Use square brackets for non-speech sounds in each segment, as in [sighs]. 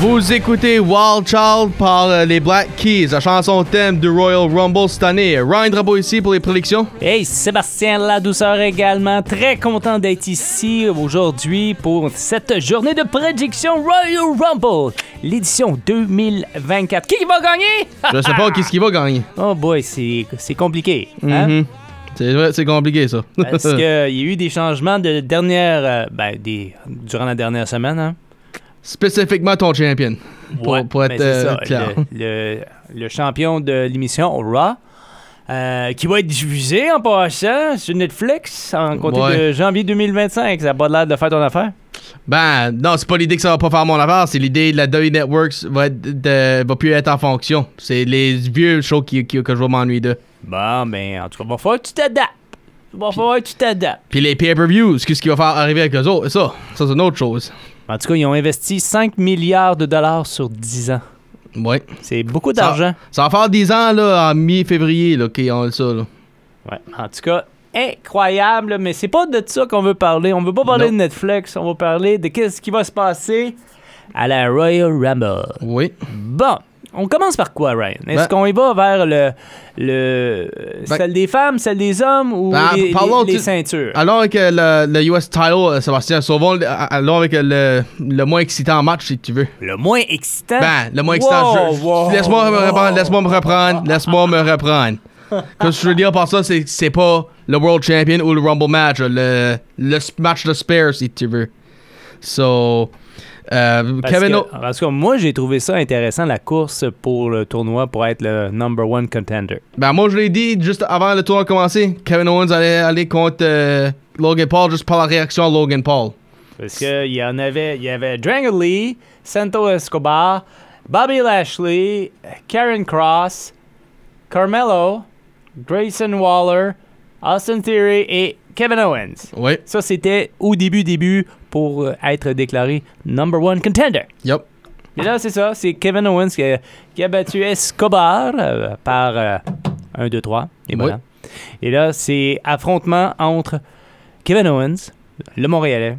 Vous écoutez Wild Child par euh, les Black Keys, la chanson thème du Royal Rumble cette année. Ryan Drapeau ici pour les prédictions. Hey, Sébastien La Douceur également. Très content d'être ici aujourd'hui pour cette journée de prédiction Royal Rumble, l'édition 2024. Qui va gagner? Je sais pas qui ce qui va gagner. [laughs] Oh boy, c'est compliqué. hein? C'est vrai, c'est compliqué ça. Parce [laughs] qu'il y a eu des changements de dernière, euh, ben, des, durant la dernière semaine. Hein? Spécifiquement ton champion. Pour, Ouais, pour être ben, c'est euh, ça, clair. Le, le- le champion de l'émission Raw, euh, qui va être diffusé en passant sur Netflix en Ouais. de janvier 2025. Ça n'a pas l'air de faire ton affaire? Ben, non, c'est pas l'idée que ça va pas faire mon affaire, c'est l'idée de la W Networks va, être de- va plus être en fonction. C'est les vieux shows qui, qui- que je vais m'ennuyer de. Bon, ben, en tout cas, va falloir que tu t'adaptes. Va falloir que tu t'adaptes. Puis les pay-per-views, qu'est-ce qui va faire arriver avec eux autres? Ça, ça c'est une autre chose. En tout cas, ils ont investi 5 milliards de dollars sur 10 ans. Ouais. C'est beaucoup d'argent. Ça va faire 10 ans, là, en mi-février, là, qu'ils ont ça, là. Ouais. En tout cas, incroyable, mais c'est pas de ça qu'on veut parler. On veut pas parler Non. de Netflix, on va parler de qu'est-ce qui va se passer à la Royal Rumble. Oui. Bon, on commence par quoi, Ryan? Est-ce Ben- qu'on y va vers le, le Ben- celle des femmes, celle des hommes ou Ben, les, les- les ceintures? Allons avec le, le US title, euh, Sébastien. Sauvons, allons avec le, le moins excitant match, si tu veux. Le moins excitant? Ben, le moins excitant. Wow, je- je- wow, laisse-moi me reprendre, laisse-moi me reprendre, laisse-moi me reprendre. [laughs] Ce que je veux dire par ça, c'est que c'est pas le World Champion ou le Rumble match, le, le match de spare, si tu veux. So, euh, Parce Kevin que, O- parce que moi, j'ai trouvé ça intéressant, la course pour le tournoi pour être le number one contender. Ben, moi, je l'ai dit juste avant le tournoi de commencer. Kevin Owens allait aller contre euh, Logan Paul juste par la réaction à Logan Paul. Parce qu'il y en avait, il y avait Dragon Lee, Santo Escobar, Bobby Lashley, Karen Cross, Carmelo, Grayson Waller, Austin Theory et Kevin Owens. Oui, Ça, c'était au début, début pour euh, être déclaré number one contender. yup. Et là, c'est ça, c'est Kevin Owens qui a, qui a battu Escobar euh, par euh, 1, 2, 3. Et Oui. voilà. Et là, c'est affrontement entre Kevin Owens, le Montréalais,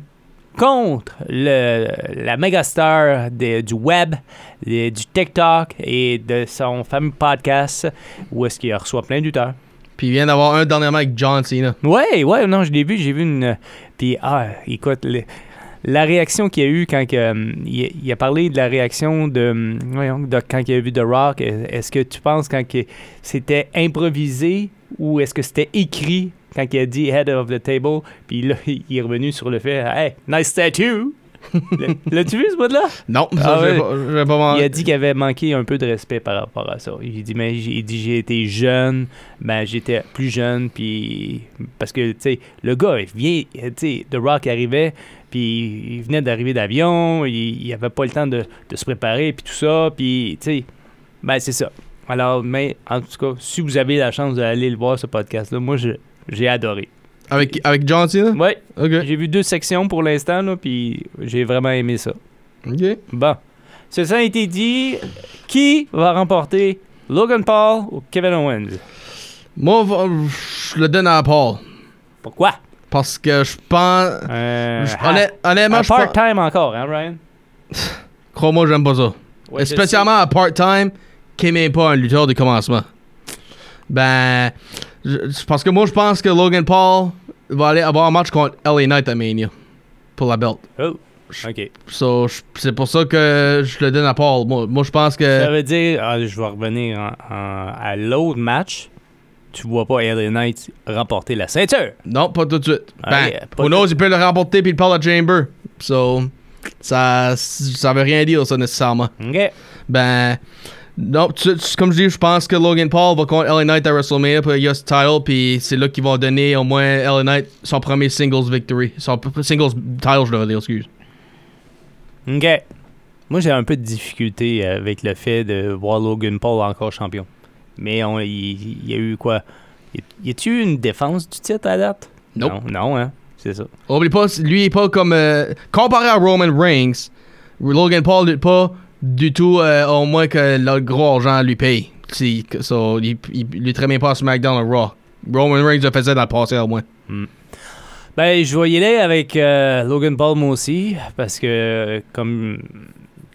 contre le, la mégastar de- du web, de- du TikTok et de son fameux podcast où est-ce qu'il reçoit plein d'uteurs. Puis il vient d'avoir un dernièrement avec John Cena. Ouais, ouais, non, je l'ai vu, j'ai vu une. Puis, ah, écoute, la réaction qu'il y a eu quand hum, il, a parlé de la réaction de, de quand il a vu The Rock. Est- Est-ce que tu penses quand c'était improvisé ou est-ce que c'était écrit quand il a dit head of the table? Puis là, [laughs] il est revenu sur le fait, hey, nice statue! [laughs] L'as-tu vu ce bout-là? Non, Ah je ouais. vais pas Il a dit qu'il avait manqué un peu de respect par rapport à ça. Il dit, mais il dit, j'ai été jeune, ben j'étais plus jeune, puis parce que, tu sais, le gars, il vient, tu sais, The Rock arrivait, puis il venait d'arriver d'avion, il, il avait pas le temps de, de se préparer, puis tout ça, puis, tu sais, ben c'est ça. Alors, mais en tout cas, si vous avez la chance d'aller le voir, ce podcast-là, moi, j'ai adoré. Avec, avec John Cena? Ouais, Ok. j'ai vu deux sections pour l'instant, là, puis j'ai vraiment aimé ça. Ok. Bon. Ce ça a été dit, qui va remporter Logan Paul ou Kevin Owens? Moi, je le donne à Paul. Pourquoi? Parce que je pense. Euh, honnêtement, je pense. part-time encore, hein, Ryan? [sighs] Crois-moi, j'aime pas ça. Ouais, Spécialement à part-time, qui est même pas un lutteur de commencement. Ben. Je- parce que moi, je pense que Logan Paul va aller avoir un match contre LA Knight à Mania. Pour la belt. Oh, OK. So, c'est pour ça que je le donne à Paul. Moi, moi je pense Ça que. veut dire, ah, je vais revenir en- en- à l'autre match. Tu vois pas LA Knight remporter la ceinture. Non, pas tout de suite. Ah, Ben, pas who knows, il peut le remporter puis il parle à Chamber. So, ça, ça veut rien dire, ça, nécessairement. OK. Ben, non, tu- tu- comme je dis, je pense que Logan Paul va contre LA Knight à WrestleMania pour le US title, puis c'est là qu'ils vont donner au moins LA Knight son premier singles victory. Son singles title, je devrais dire, excuse. OK. Moi, j'ai un peu de difficulté avec le fait de voir Logan Paul encore champion. Mais on- il il y, a eu quoi? Y y a-tu eu une défense du titre à date? Nope. Non, non, hein? C'est ça. Oublie pas, lui, il est pas comme. euh, comparé à Roman Reigns, Logan Paul n'est pas du tout euh, au moins que le gros argent lui paye. Si, so, il, est très bien pas à SmackDown à Raw. Roman Reigns fait ça dans le passé au moins. Ben, je vais y aller avec euh, Logan Paul, moi aussi, parce que, comme,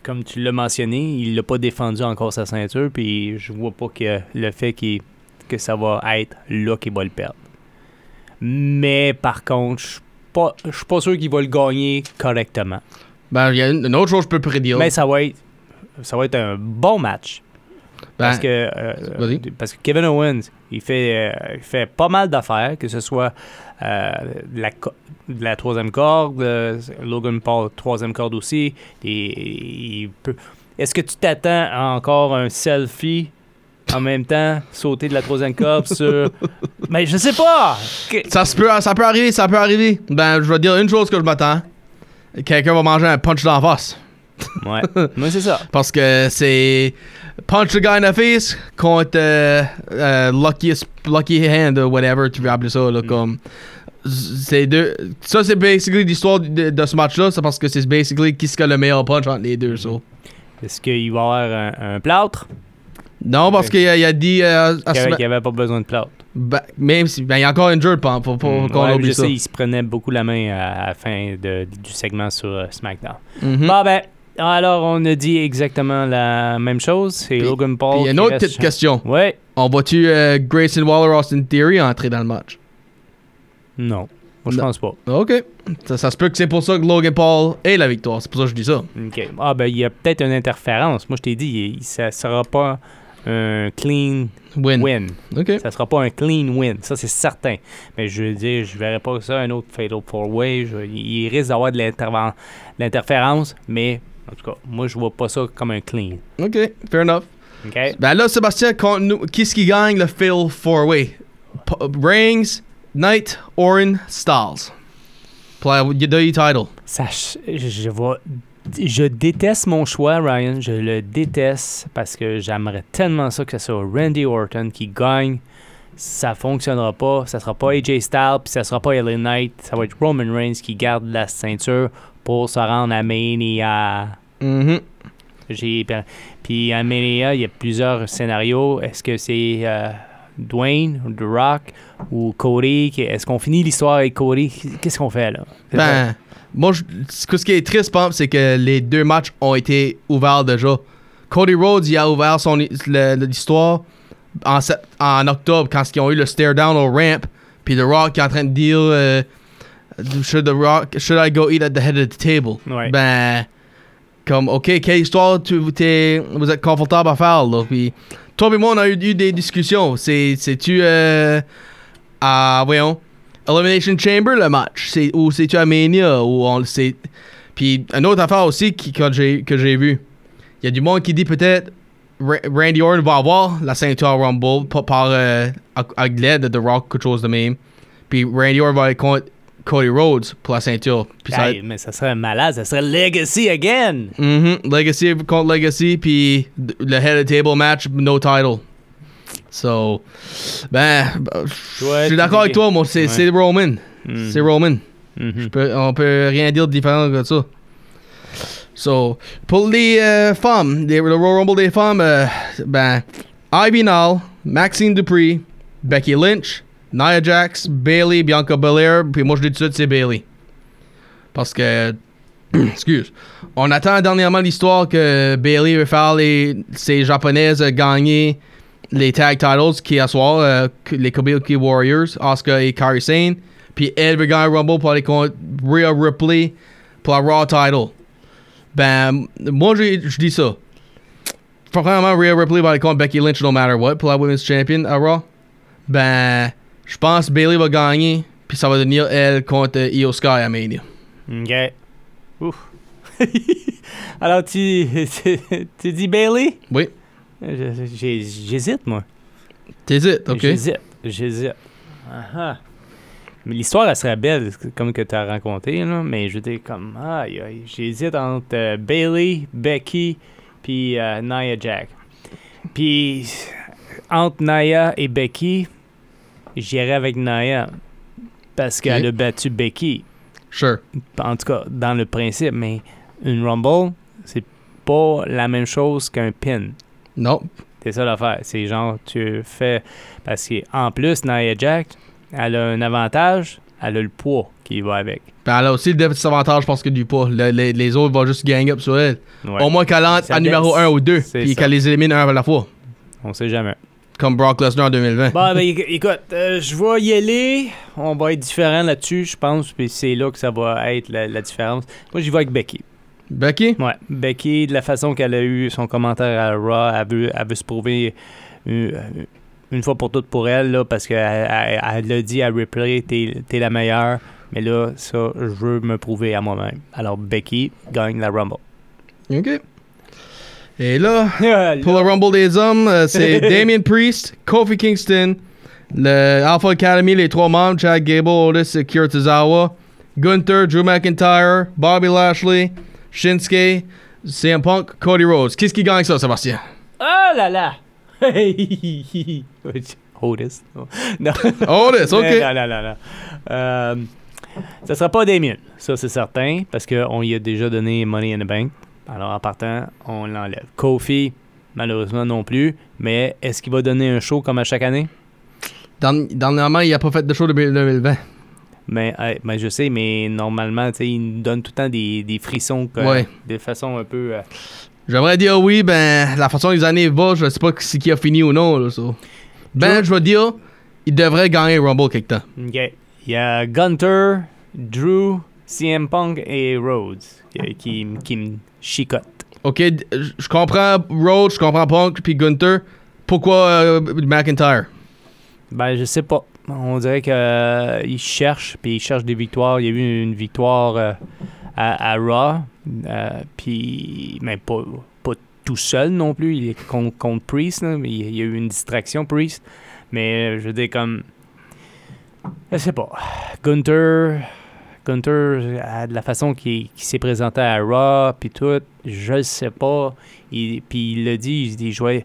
comme tu l'as mentionné, il l'a pas défendu encore sa ceinture, puis je vois pas que le fait qu'il- que ça va être là qu'il va le perdre. Mais par contre, je suis pas, je suis pas sûr qu'il va le gagner correctement. Ben, il y a une, une autre chose que je peux prédire. Mais ça va être, ça va être un bon match. Ben, Parce que, euh, parce que Kevin Owens, il fait, euh, il fait pas mal d'affaires, que ce soit euh, de la, co- de la troisième corde, euh, Logan Paul, troisième corde aussi. Et, il peut- Est-ce que tu t'attends à encore un selfie en même temps, sauter de la troisième corde sur. [laughs] Mais je sais pas! Que- Ça, se peut, ça peut arriver, ça peut arriver. Ben, je vais dire une chose que je m'attends. Quelqu'un va manger un punch dans la face. Ouais, [laughs] mais c'est ça. Parce que c'est punch the guy in the face contre euh, euh, lucky, lucky hand ou whatever tu veux appeler ça. Là, Mm. comme, c'est deux, ça, c'est basically l'histoire de, de ce match-là. C'est parce que c'est basically qui ce qui a le meilleur punch entre les deux. so. Est-ce qu'il va y avoir un, un plâtre? Non, parce qu'il a, a dit. euh, Qu'il n'y avait pas besoin de plâtre. ben, même si. Ben, il y a encore une jeu, pas faut Mm, qu'on ouais, oublie je ça. sais, il se prenait beaucoup la main à, à la fin de- du segment sur euh, SmackDown. Mhm. Bon, ben, alors on a dit exactement la même chose. C'est Logan Paul. Puis il y a une autre petite question. Ouais. On voit-tu euh, Grayson Waller, Austin Theory entrer dans le match? Non. Moi, je pense pas. Ok. Ça, ça se peut que c'est pour ça que Logan Paul ait la victoire. C'est pour ça que je dis ça. OK. Ah, ben, il y a peut-être une interférence. Moi, je t'ai dit, ça sera pas un clean Win. win. Ok. Ça sera pas un clean win. Ça, c'est certain. Mais je veux dire, je verrai pas ça, un autre Fatal Four Way. Je- il risque d'avoir de l'interférence, mais en tout cas, moi, je vois pas ça comme un clean. Ok. Fair enough. OK? Ben là, Sébastien, nous, qui gagne le Fatal 4-Way? P- Reigns, Knight, Orin, Styles. Pour la WWE title. Ça, je, vais- je déteste mon choix, Ryan. Je le déteste parce que j'aimerais tellement ça que ce soit Randy Orton qui gagne. Ça fonctionnera pas. Ça sera pas AJ Styles, puis ça sera pas LA Knight. Ça va être Roman Reigns qui garde la ceinture pour se rendre à Mania. J'ai puis à Mania, il y a plusieurs scénarios. Est-ce que c'est euh, Dwayne, The Rock ou Cody Est-ce qu'on finit l'histoire avec Cody? Qu'est-ce qu'on fait là? Ben, moi, je- ce qui est triste, c'est que les deux matchs ont été ouverts déjà. Cody Rhodes, il a ouvert son, l'histoire en, en octobre quand ils ont eu le stare down au ramp. Puis The Rock est en train de dire should, the Rock, should I go eat at the head of the table? Ouais. Ben, comme, ok, quelle histoire tu, t'es- vous êtes confortable à faire, là? Puis, toi et moi, on a eu, eu des discussions. C'est, c'est-tu euh, à, voyons, Elimination Chamber le match? Ou c'est-tu à Mania? Ou on, puis, une autre affaire aussi qui, que, j'ai, que j'ai vu. Il y a du monde qui dit peut-être Ra- Randy Orton va avoir la ceinture Rumble par, par euh, l'aide de The Rock, quelque chose de même. Puis Randy Orton va être contre Cody Rhodes pour la ceinture. Puis ça va Hey, mais ça serait malade, ça serait Legacy again. Mhm, Legacy contre Legacy, puis le head of table match, no title. So, ben, je suis d'accord avec toi, moi, c'est Ouais. Roman. Mhm. C'est Roman. Mhm. Peux- on peut rien dire de différent que ça. So, pour les euh, femmes, les- le Royal Rumble des femmes, euh, ben, Ivy Nall, Maxine Dupree, Becky Lynch, Nia Jax, Bailey, Bianca Belair, puis moi je dis tout de suite c'est Bailey. Parce que, [clears throat] excuse, on attend dernièrement l'histoire que Bailey veut faire les, ces japonaises gagner les tag titles qui assoient euh, les Kabuki Warriors, Asuka et Kairi Sane. Puis elle veut gagner Rumble pour aller contre Rhea Ripley pour la Raw title. Ben, moi je dis ça. Premièrement, Rhea Ripley va aller contre Becky Lynch no matter what pour la Women's Champion à Raw. Ben, je pense Bailey va gagner. Puis ça va devenir elle contre Io Sky à Mania. OK. Ouf. [laughs] Alors, tu, [laughs] tu dis Bailey? Oui. J'hésite, moi. T'hésites, ok? J'hésite. J'hésite. Ah ah. Mais l'histoire, elle serait belle, comme que tu as raconté, là. Mais je comme, aïe, aïe. J'hésite entre euh, Bailey, Becky, puis euh, Nia Jack. Puis, entre Nia et Becky, j'irais avec Nia. Parce qu'elle a battu Becky. Sure. En tout cas, dans le principe. Mais une Rumble, c'est pas la même chose qu'un pin. Non. C'est ça l'affaire. C'est genre, tu fais. Parce qu'en plus, Nia Jack, elle a un avantage. elle a le poids qui va avec. Puis elle a aussi le désavantage parce que du poids. Le- les, les autres vont juste gang up sur elle. Ouais. Au moins qu'elle entre à numéro baisse. 1 ou 2. C'est Puis qu'elle les élimine un à la fois. On sait jamais. Comme Brock Lesnar en 2020. Bon, ben, éc- écoute, euh, je vais y aller. On va être différent là-dessus, je pense. Puis c'est là que ça va être la, la différence. Moi, j'y vais avec Becky. Becky? Ouais, Becky, de la façon qu'elle a eu son commentaire à Raw, elle veut, elle veut se prouver euh, une fois pour toutes pour elle, là, parce qu'elle elle, l'a dit à Ripley, t'es t'es la meilleure. Mais là, ça, je veux me prouver à moi-même. Alors, Becky gagne la Rumble. OK. Et là, [laughs] pour le Rumble des hommes, euh, c'est [laughs] Damien Priest, Kofi Kingston, le Alpha Academy, les trois membres, Chad Gable, Otis et Kira Tozawa, Gunther, Drew McIntyre, Bobby Lashley, Shinsuke, CM Punk, Cody Rhodes. Qu'est-ce qui gagne ça, Sébastien? Oh là là! [laughs] Otis. Non. Otis, OK. Non, non, non, non. Euh, ça sera pas Damien, ça c'est certain, parce qu'on y a déjà donné Money in the Bank. Alors en partant, on l'enlève. Kofi, malheureusement non plus, mais est-ce qu'il va donner un show comme à chaque année? Dans- Dernièrement, il a pas fait de show depuis 2020. Mais, euh, ben, je sais, mais normalement, tu sais, il nous donne tout le temps des, des frissons quoi, Ouais. de façon un peu. euh, J'aimerais dire oui, ben, la façon dont les années vont, je sais pas si qui a fini ou non, là. Ben, je vais dire, il devrait gagner Rumble quelque temps. OK. Il y a Gunter, Drew, CM Punk et Rhodes qui, qui, qui me chicotent. Ok, je comprends Rhodes, je comprends Punk, puis Gunther. Pourquoi euh, McIntyre? Ben, je sais pas. On dirait que euh, il cherche, puis il cherche des victoires. Il y a eu une victoire euh, à, à Raw, euh, puis mais pas, pas tout seul non plus. Il est contre, contre Priest, là, mais il y a eu une distraction Priest. Mais euh, je veux dire comme, je sais pas. Gunther, Gunther, euh, de la façon qu'il s'est présenté à Raw, puis tout, je le sais pas. Puis il l'a dit, il dit, je vais,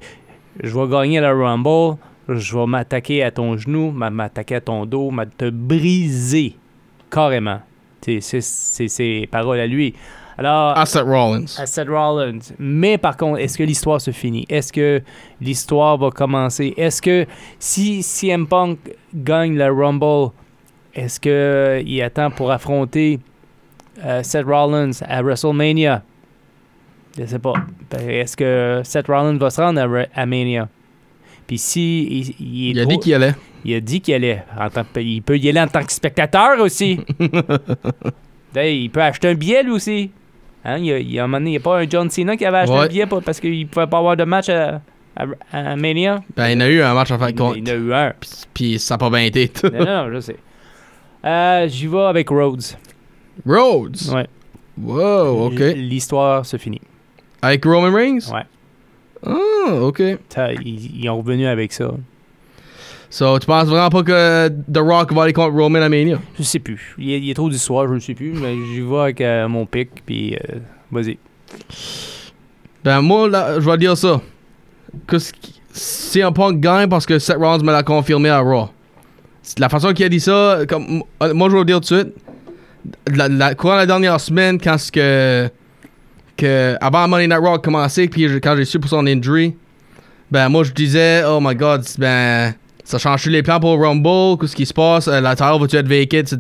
je vais gagner la Rumble je vais m'attaquer à ton genou, m'a- m'attaquer à ton dos, te briser carrément. C'est ses paroles à lui. Alors, À Seth Rollins. à Seth Rollins. Mais par contre, est-ce que l'histoire se finit? Est-ce que l'histoire va commencer? Est-ce que si CM Punk gagne la Rumble, est-ce qu'il attend pour affronter euh, Seth Rollins à WrestleMania? Je sais pas. Ben, Est-ce que Seth Rollins va se rendre à, à Mania? Puis si il, il est Il a trop- dit qu'il allait. il a dit qu'il allait. En tant que- il peut y aller en tant que spectateur aussi. [laughs] Il peut acheter un billet lui aussi. Hein, il y a, il y a un moment donné, il n'y a pas un John Cena qui avait acheté Ouais. un billet pour- parce qu'il ne pouvait pas avoir de match à, à- à Mania. Ben, il y en a eu un match à faire Il, contre. il en a eu un. Puis- Puis ça a pas bien été. non, non, je sais. Euh, J'y vais avec Rhodes. Rhodes? Ouais. Wow, ok. L'histoire se finit. Avec Roman Reigns? Ouais. Ah, ok. Ça, ils, ils ont revenu avec ça. So, tu penses vraiment pas que The Rock va aller contre Roman à Mania? Je sais plus. Il y a, il y a trop d'histoires, je ne sais plus. Mais j'y vais avec euh, mon pic. Puis, euh, vas-y. Ben, moi, là, je vais dire ça. Que c- si un Punk gagne parce que Seth Rollins me l'a confirmé à Raw. La façon qu'il a dit ça, comme, euh, moi, je vais le dire tout de suite. La, la, courant la dernière semaine, quand ce que, que. Avant Monday Night Raw a commencé, puis quand j'ai su pour son injury, ben, moi, je disais, oh my god, ben, ça change les plans pour Rumble, qu'est-ce qui se passe, euh, la terre va-tu être vacant, etc.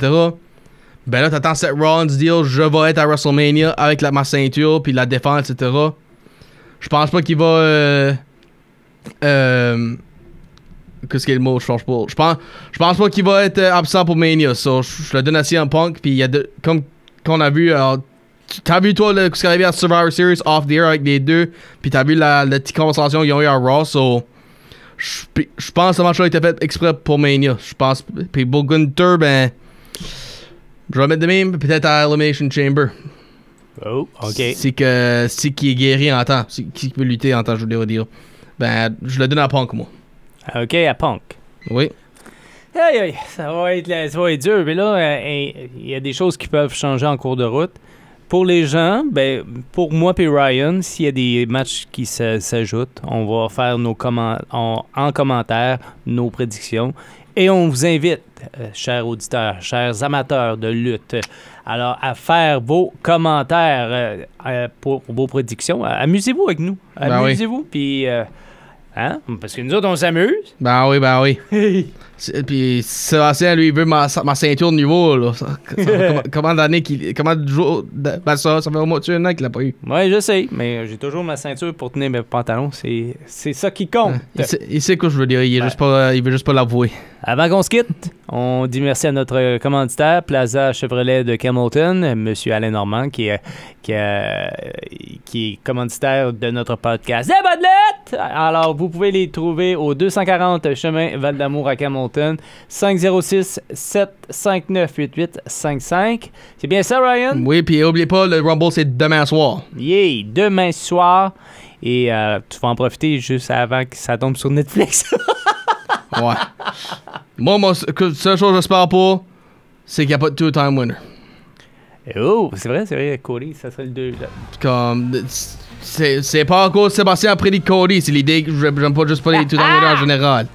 Ben là, t'attends Seth Rollins dire, je vais être à WrestleMania avec la, ma ceinture, puis la défense, etc. Je pense pas qu'il va. Euh, euh, Qu'est-ce qu'il y a le mot? Je change pas. Je pense, je pense pas qu'il va être euh, absent pour Mania. So, je, je le donne à CM Punk. Puis il y a de, comme qu'on a vu. alors, T'as vu toi le, ce qui est arrivé à Survivor Series off the air avec les deux. Puis t'as vu la, la petite conversation qu'ils ont eu à Raw. So, je pense que ce match-là a été fait exprès pour Mania. Je pense. Puis pour Gunther, ben. Je vais mettre de même, peut-être à Elimination Chamber. Oh, OK. Si que si qui est guéri en temps, si qui peut lutter en temps, je voulais dire. Ben, je le donne à Punk moi. OK, à Punk. Oui. Aïe, aïe, ça va être, ça va être dur. Mais là, euh, il y a des choses qui peuvent changer en cours de route. Pour les gens, ben, pour moi et Ryan, s'il y a des matchs qui s'ajoutent, on va faire nos commen- en, en commentaire nos prédictions. Et on vous invite, euh, chers auditeurs, chers amateurs de lutte, alors à faire vos commentaires euh, pour, pour vos prédictions. Amusez-vous avec nous. Ben oui. Amusez-vous. Puis euh, Hein? Parce que nous autres, on s'amuse. Ben oui, ben oui. Puis Sébastien, lui, il veut ma, ma ceinture de niveau. Là. Ça- ça- [laughs] comment, d'années qu'il. Comment de jours. de- Ben ça, ça fait au moins un an qu'il l'a pas eu. Ouais, je sais, mais j'ai toujours ma ceinture pour tenir mes pantalons. C'est ça qui compte. Il sait, il sait quoi je veux dire. Il, est juste pas, il veut juste pas l'avouer. Avant qu'on se quitte, on dit merci à notre commanditaire, Plaza Chevrolet de Camelton, M. Alain Normand, qui est, qui, est- qui est commanditaire de notre podcast Les Alors, vous pouvez les trouver au 240 chemin Val d'Amour à Camelton, 506-759-8855. C'est bien ça, Ryan? Oui, puis oubliez pas, le Rumble, c'est demain soir. Yeah! Demain soir. Et euh, tu vas en profiter juste avant que ça tombe sur Netflix. [laughs] Ouais. moi, moi, seule chose que j'espère pas, c'est qu'il n'y a pas de two-time winner. oh, c'est vrai, c'est vrai, Cody, ça serait le 2. Comme. C'est c'est pas encore Sébastien a prédit Cody, c'est l'idée que j'aime pas juste pas les two-time winners en général.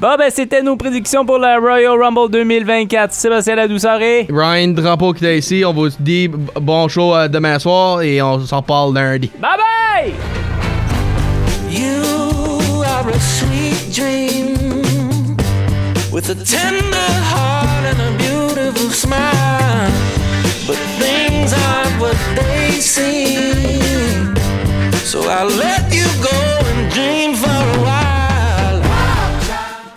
Bon, ben, c'était nos prédictions pour la Royal Rumble 2024. Sébastien Ladouceur et... Ryan Drapeau qui est ici, on vous dit bon show euh, demain soir et on s'en parle lundi. Bye bye! You are a sweet dream with a tender heart and a beautiful smile. But things aren't what they seem. So I let you go.